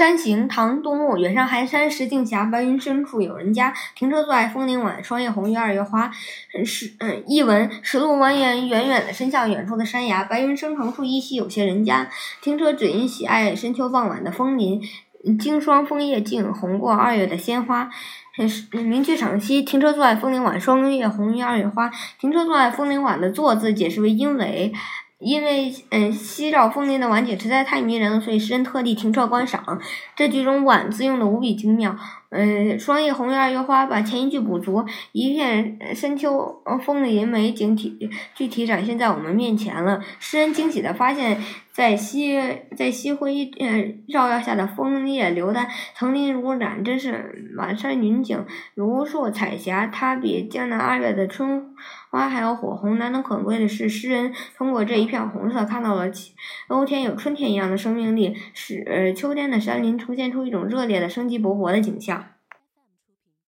山行，唐·杜牧。远上寒山石径斜，白云深处有人家。停车坐爱枫林晚，霜叶红于二月花。是嗯，译文：石路蜿蜒，远远的伸向远处的山崖。白云生成处，依稀有些人家。停车只因喜爱深秋傍晚的枫林，经霜枫叶静，红过二月的鲜花。名句赏析：停车坐爱枫林晚，霜叶红于二月花。停车坐爱枫林晚的“坐”字解释为因为。因为嗯，夕照枫林的晚景实在太迷人了，所以诗人特地停车观赏。这句中“晚”字用的无比精妙。嗯，霜叶红于二月花，把前一句补足，一片深秋枫林美景体具体展现在我们面前了。诗人惊喜地发现，在夕在夕辉嗯照耀下的枫叶流丹，层林如染，真是满山云景，如数彩霞。它比江南二月的春花还要火红。难能可贵的是，诗人通过这一片红色，看到了秋天有春天一样的生命力，使秋天的山林呈现出一种热烈的、生机勃勃的景象。